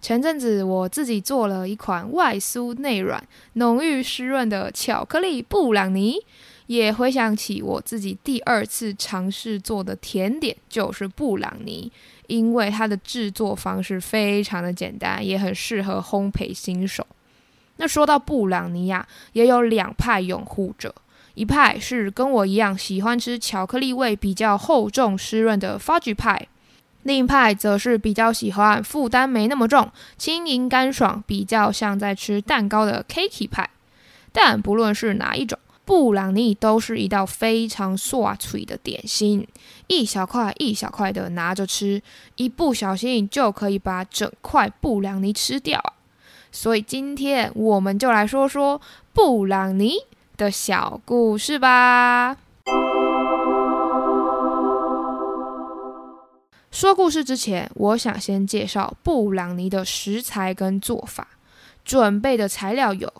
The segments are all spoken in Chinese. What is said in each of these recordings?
前阵子我自己做了一款外酥内软、浓郁湿润的巧克力布朗尼，也回想起我自己第二次尝试做的甜点就是布朗尼，因为它的制作方式非常的简单，也很适合烘焙新手。那说到布朗尼呀，也有两派拥护者，一派是跟我一样喜欢吃巧克力味比较厚重湿润的 Fudge 派。另一派则是比较喜欢负担没那么重、轻盈干爽、比较像在吃蛋糕的 Cakey 派。但不论是哪一种，布朗尼都是一道非常刷脆的点心，一小块一小块的拿着吃，一不小心就可以把整块布朗尼吃掉啊！所以今天我们就来说说布朗尼的小故事吧。说故事之前，我想先介绍布朗尼的食材跟做法。准备的材料有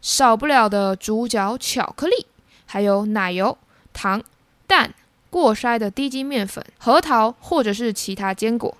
少不了的主角巧克力，还有奶油、糖、蛋、过筛的低筋面粉、核桃或者是其他坚果。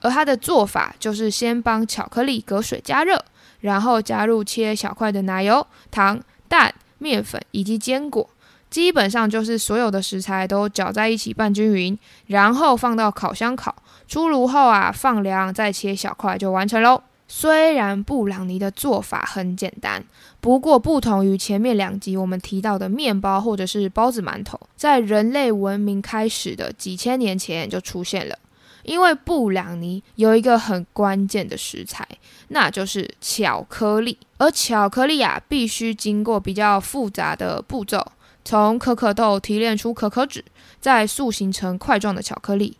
而它的做法就是先帮巧克力隔水加热，然后加入切小块的奶油、糖、蛋、面粉以及坚果。基本上就是所有的食材都搅在一起拌均匀，然后放到烤箱烤。出炉后啊，放凉再切小块就完成喽。虽然布朗尼的做法很简单，不过不同于前面两集我们提到的面包或者是包子、馒头，在人类文明开始的几千年前就出现了。因为布朗尼有一个很关键的食材，那就是巧克力，而巧克力啊，必须经过比较复杂的步骤。从可可豆提炼出可可脂，再塑形成块状的巧克力。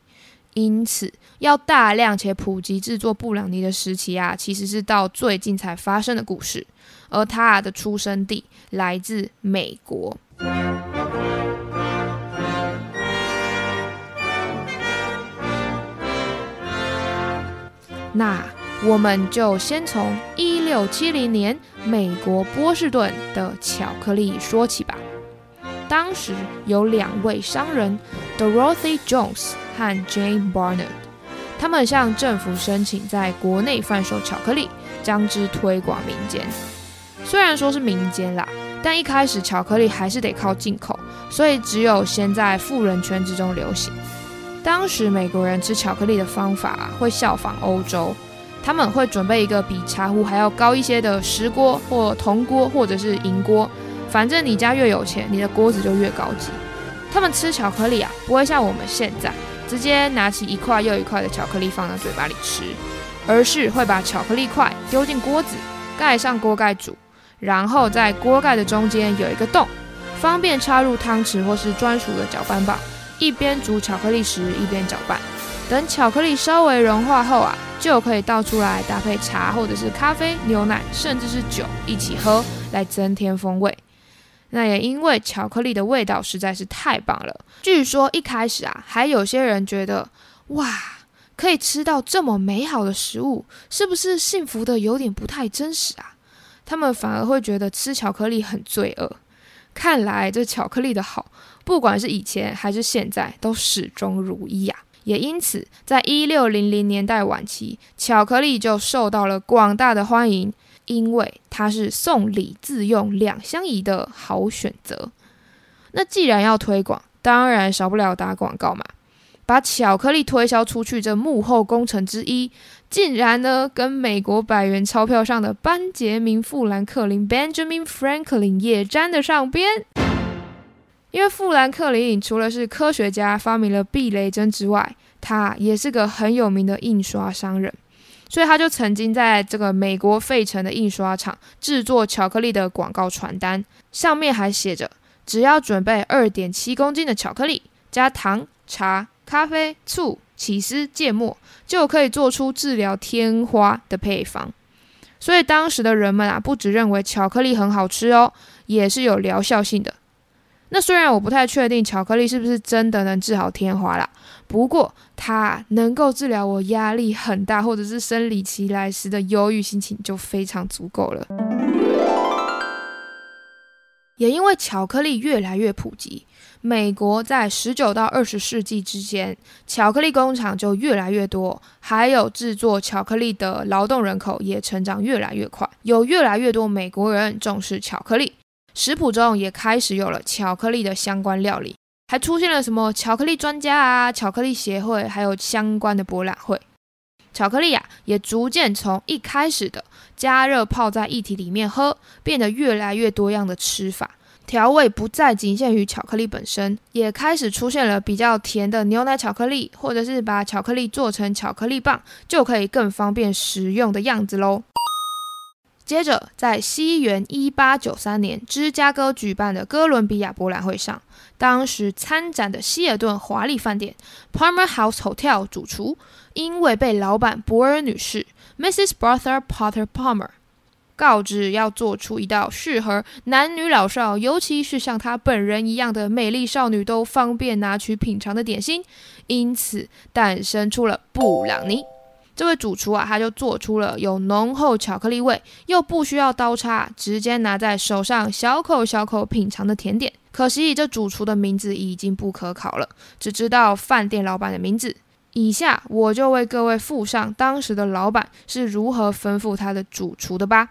因此，要大量且普及制作布朗尼的时期啊，其实是到最近才发生的故事。而它的出生地来自美国。那我们就先从一六七零年美国波士顿的巧克力说起吧。时有两位商人，Dorothy Jones 和 Jane Barnard，他们向政府申请在国内贩售巧克力，将之推广民间。虽然说是民间啦，但一开始巧克力还是得靠进口，所以只有先在富人圈之中流行。当时美国人吃巧克力的方法会效仿欧洲，他们会准备一个比茶壶还要高一些的石锅或铜锅，或者是银锅。反正你家越有钱，你的锅子就越高级。他们吃巧克力啊，不会像我们现在直接拿起一块又一块的巧克力放到嘴巴里吃，而是会把巧克力块丢进锅子，盖上锅盖煮，然后在锅盖的中间有一个洞，方便插入汤匙或是专属的搅拌棒，一边煮巧克力时一边搅拌。等巧克力稍微融化后啊，就可以倒出来搭配茶或者是咖啡、牛奶，甚至是酒一起喝，来增添风味。那也因为巧克力的味道实在是太棒了。据说一开始啊，还有些人觉得，哇，可以吃到这么美好的食物，是不是幸福的有点不太真实啊？他们反而会觉得吃巧克力很罪恶。看来这巧克力的好，不管是以前还是现在，都始终如一呀。也因此，在一六零零年代晚期，巧克力就受到了广大的欢迎。因为它是送礼自用两相宜的好选择。那既然要推广，当然少不了打广告嘛。把巧克力推销出去，这幕后工程之一，竟然呢跟美国百元钞票上的班杰明·富兰克林 （Benjamin Franklin） 也沾得上边。因为富兰克林除了是科学家，发明了避雷针之外，他也是个很有名的印刷商人。所以他就曾经在这个美国费城的印刷厂制作巧克力的广告传单，上面还写着：只要准备二点七公斤的巧克力，加糖、茶、咖啡、醋、起司、芥末，就可以做出治疗天花的配方。所以当时的人们啊，不只认为巧克力很好吃哦，也是有疗效性的。那虽然我不太确定巧克力是不是真的能治好天花啦，不过它能够治疗我压力很大或者是生理期来时的忧郁心情，就非常足够了。也因为巧克力越来越普及，美国在十九到二十世纪之间，巧克力工厂就越来越多，还有制作巧克力的劳动人口也成长越来越快，有越来越多美国人重视巧克力，食谱中也开始有了巧克力的相关料理，还出现了什么巧克力专家啊、巧克力协会，还有相关的博览会。巧克力啊，也逐渐从一开始的加热泡在液体里面喝，变得越来越多样的吃法，调味不再仅限于巧克力本身，也开始出现了比较甜的牛奶巧克力，或者是把巧克力做成巧克力棒，就可以更方便食用的样子喽。接着，在西元一八九三年芝加哥举办的哥伦比亚博览会上，当时参展的希尔顿华丽饭店 （Palmer House Hotel） 主厨，因为被老板博尔女士 （Mrs. Bertha Potter Palmer） 告知要做出一道适合男女老少，尤其是像她本人一样的美丽少女都方便拿取品尝的点心，因此诞生出了布朗尼。这位主厨啊，他就做出了有浓厚巧克力味，又不需要刀叉，直接拿在手上小口小口品尝的甜点。可惜这主厨的名字已经不可考了，只知道饭店老板的名字。以下我就为各位附上当时的老板是如何吩咐他的主厨的吧。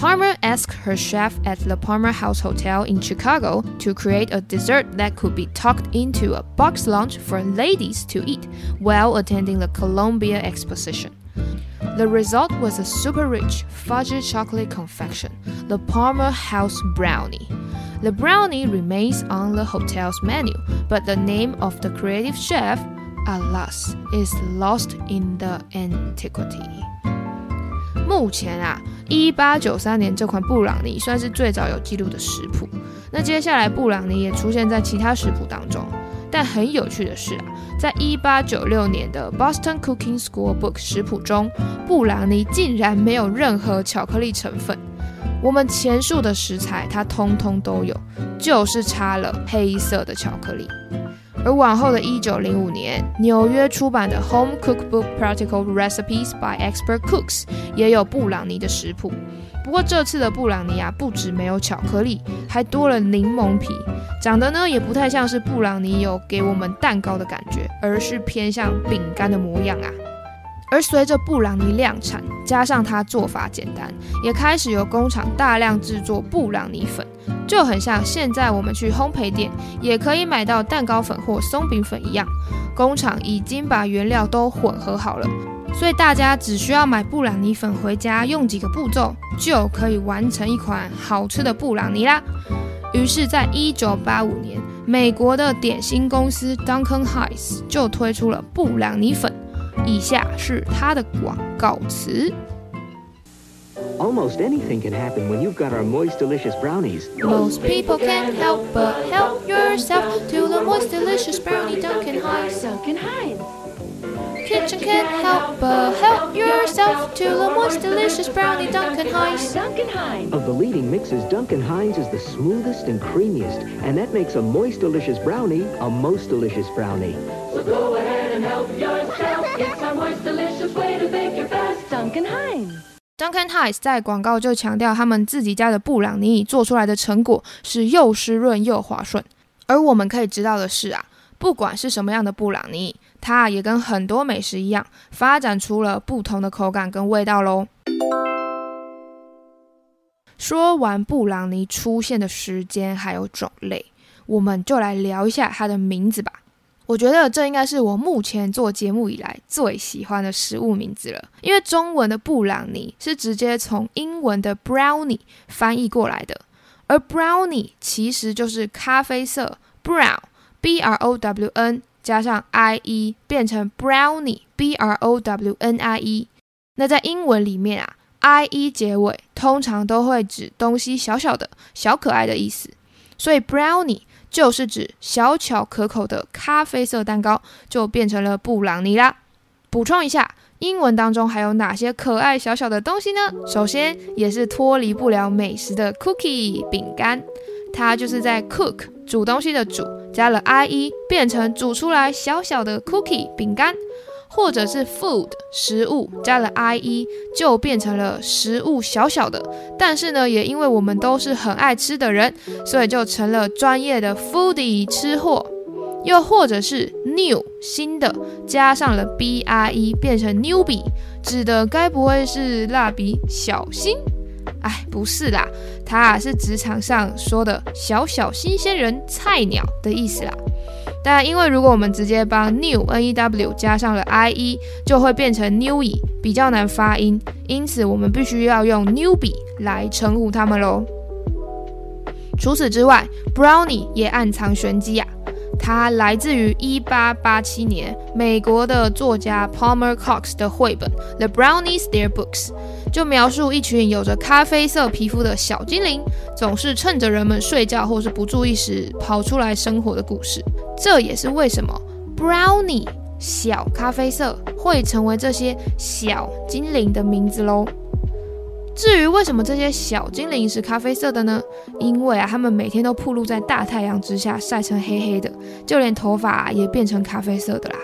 Palmer asked her chef at the Palmer House Hotel in Chicago to create a dessert that could be tucked into a box lunch for ladies to eat while attending the Columbia Exposition. The result was a super rich fudgy chocolate confection, the Palmer House Brownie. The brownie remains on the hotel's menu, but the name of the creative chef, alas, is lost in the antiquity. 目前啊，一八九三年这款布朗尼算是最早有记录的食谱。那接下来布朗尼也出现在其他食谱当中。但很有趣的是啊，在一八九六年的 Boston Cooking School Book 食谱中，布朗尼竟然没有任何巧克力成分。我们前述的食材它通通都有，就是差了黑色的巧克力。而往后的一九零五年，纽约出版的《Home Cookbook Practical Recipes by Expert Cooks》也有布朗尼的食谱。不过这次的布朗尼啊，不止没有巧克力，还多了柠檬皮，长得呢也不太像是布朗尼有给我们蛋糕的感觉，而是偏向饼干的模样啊。而随着布朗尼量产，加上它做法简单，也开始有工厂大量制作布朗尼粉，就很像现在我们去烘焙店也可以买到蛋糕粉或松饼粉一样，工厂已经把原料都混合好了，所以大家只需要买布朗尼粉回家，用几个步骤就可以完成一款好吃的布朗尼啦。于是，在一九八五年，美国的点心公司 Duncan Hines 就推出了布朗尼粉。以下是它的广告词。Almost anything can happen when you've got our moist, delicious brownies. Most people can't help but help yourself to the moist, delicious brownie Duncan Hines. Duncan Hines. Kitchen can't help but help yourself to the moist, delicious brownie Duncan Hines. Duncan Hines. Of the leading mixes, Duncan Hines is the smoothest and creamiest, and that makes a moist, delicious brownie a most delicious brownie. So go ahead and help yourself. It's our moist, delicious way to bake your best. Duncan Hines. Duncan Hines 在广告就强调，他们自己家的布朗尼做出来的成果是又湿润又滑顺。而我们可以知道的是啊，不管是什么样的布朗尼，它也跟很多美食一样，发展出了不同的口感跟味道喽。说完布朗尼出现的时间还有种类，我们就来聊一下它的名字吧。我觉得这应该是我目前做节目以来最喜欢的食物名字了，因为中文的布朗尼是直接从英文的 brownie 翻译过来的，而 brownie 其实就是咖啡色 brown b r o w n 加上 i e 变成 brownie b r o w n i e。那在英文里面啊，i e 结尾通常都会指东西小小的、小可爱的意思，所以 brownie。就是指小巧可口的咖啡色蛋糕，就变成了布朗尼啦。补充一下，英文当中还有哪些可爱小小的东西呢？首先，也是脱离不了美食的 cookie 饼干，它就是在 cook 煮东西的煮加了 i e 变成煮出来小小的 cookie 饼干，或者是 food 食物加了 i e 就变成了食物小小的，但是呢，也因为我们都是很爱吃的人，所以就成了专业的 foodie 吃货。又或者是 new 新的加上了 b r e 变成 newbie，指的该不会是蜡笔小新？哎，不是啦，它啊是职场上说的小小新鲜人、菜鸟的意思啦。但因为如果我们直接帮 new n e w 加上了 i e，就会变成 newie，比较难发音，因此我们必须要用 newbie 来称呼他们喽。除此之外，brownie 也暗藏玄机呀。它来自于一八八七年美国的作家 Palmer Cox 的绘本《The Brownies Their Books》，就描述一群有着咖啡色皮肤的小精灵，总是趁着人们睡觉或是不注意时跑出来生活的故事。这也是为什么 Brownie 小咖啡色会成为这些小精灵的名字喽。至于为什么这些小精灵是咖啡色的呢？因为啊，他们每天都暴露在大太阳之下，晒成黑黑的，就连头发也变成咖啡色的啦。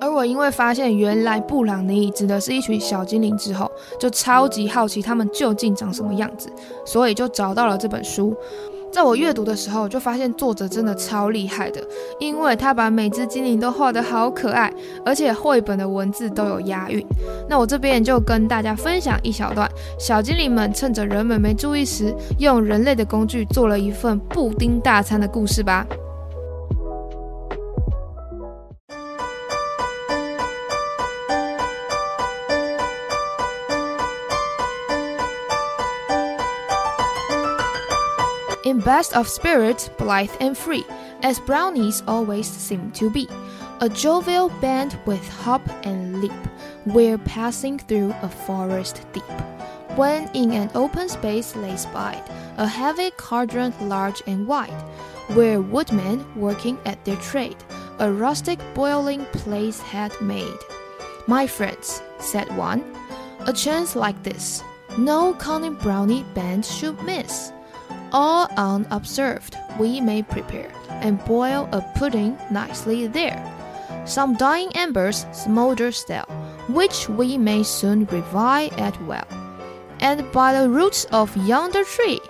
而我因为发现原来布朗尼指的是一群小精灵之后，就超级好奇他们究竟长什么样子，所以就找到了这本书。在我阅读的时候，就发现作者真的超厉害的，因为他把每只精灵都画得好可爱，而且绘本的文字都有押韵。那我这边就跟大家分享一小段，小精灵们趁着人们没注意时，用人类的工具做了一份布丁大餐的故事吧。In best of spirits, blithe and free, as brownies always seem to be, a jovial band with hop and leap, we're passing through a forest deep. When in an open space lay spied a heavy cauldron large and wide, where woodmen working at their trade a rustic boiling place had made. My friends, said one, a chance like this, no cunning brownie band should miss. All unobserved, we may prepare and boil a pudding nicely there. Some dying embers smolder still, which we may soon revive at well. And by the roots of yonder tree,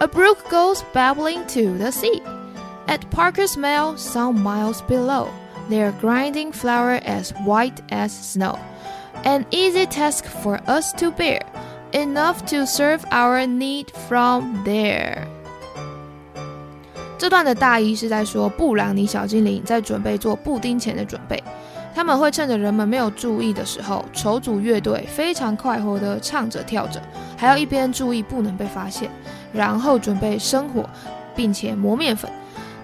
a brook goes babbling to the sea. At Parker's Mill, some miles below, they're grinding flour as white as snow. An easy task for us to bear enough to serve our need from there。这段的大意是在说，布朗尼小精灵在准备做布丁前的准备，他们会趁着人们没有注意的时候，筹组乐队，非常快活的唱着跳着，还要一边注意不能被发现，然后准备生火，并且磨面粉。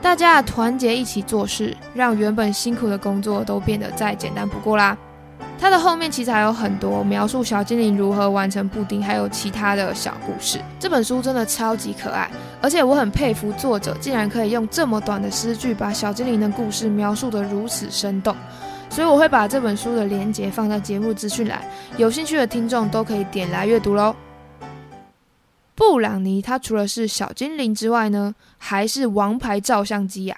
大家团结一起做事，让原本辛苦的工作都变得再简单不过啦。它的后面其实还有很多描述小精灵如何完成布丁，还有其他的小故事。这本书真的超级可爱，而且我很佩服作者竟然可以用这么短的诗句把小精灵的故事描述得如此生动。所以我会把这本书的连接放在节目资讯栏，有兴趣的听众都可以点来阅读喽。布朗尼他除了是小精灵之外呢，还是王牌照相机呀。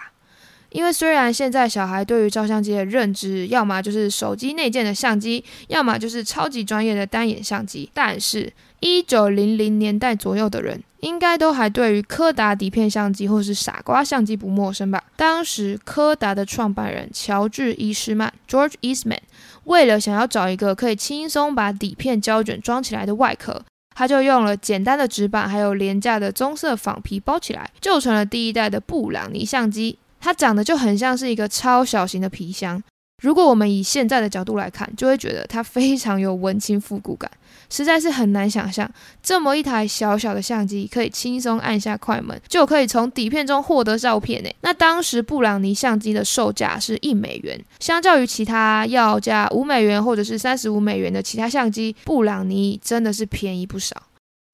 因为虽然现在小孩对于照相机的认知，要么就是手机内建的相机，要么就是超级专业的单眼相机，但是一九零零年代左右的人，应该都还对于柯达底片相机或是傻瓜相机不陌生吧？当时柯达的创办人乔治伊斯曼 （George Eastman） 为了想要找一个可以轻松把底片胶卷装起来的外壳，他就用了简单的纸板，还有廉价的棕色仿皮包起来，就成了第一代的布朗尼相机。它长得就很像是一个超小型的皮箱。如果我们以现在的角度来看，就会觉得它非常有文青复古感，实在是很难想象这么一台小小的相机可以轻松按下快门，就可以从底片中获得照片呢。那当时布朗尼相机的售价是一美元，相较于其他要价五美元或者是三十五美元的其他相机，布朗尼真的是便宜不少。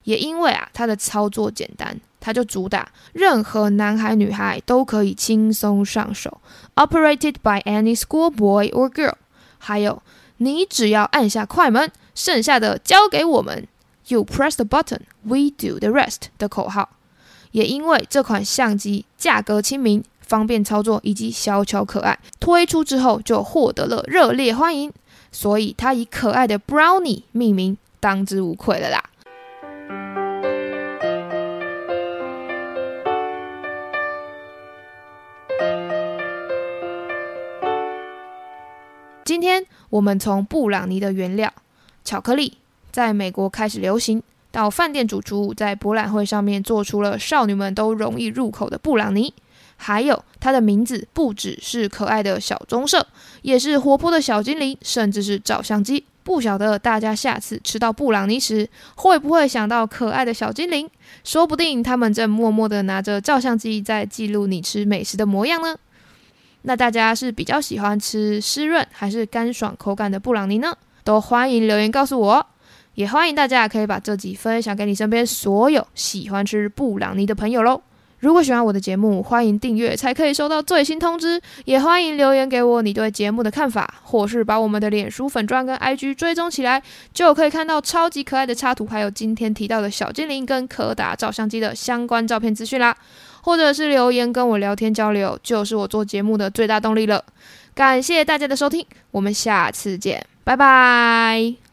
也因为啊，它的操作简单。它就主打任何男孩女孩都可以轻松上手，operated by any schoolboy or girl。还有你只要按下快门，剩下的交给我们。You press the button, we do the rest 的口号。也因为这款相机价格亲民、方便操作以及小巧可爱，推出之后就获得了热烈欢迎，所以它以可爱的 Brownie 命名，当之无愧了啦。今天我们从布朗尼的原料巧克力在美国开始流行，到饭店主厨在博览会上面做出了少女们都容易入口的布朗尼，还有它的名字不只是可爱的小棕色，也是活泼的小精灵，甚至是照相机。不晓得大家下次吃到布朗尼时，会不会想到可爱的小精灵？说不定他们正默默的拿着照相机在记录你吃美食的模样呢。那大家是比较喜欢吃湿润还是干爽口感的布朗尼呢？都欢迎留言告诉我，也欢迎大家可以把这集分享给你身边所有喜欢吃布朗尼的朋友喽。如果喜欢我的节目，欢迎订阅才可以收到最新通知，也欢迎留言给我你对节目的看法，或是把我们的脸书粉砖跟 IG 追踪起来，就可以看到超级可爱的插图，还有今天提到的小精灵跟可达照相机的相关照片资讯啦。或者是留言跟我聊天交流，就是我做节目的最大动力了。感谢大家的收听，我们下次见，拜拜。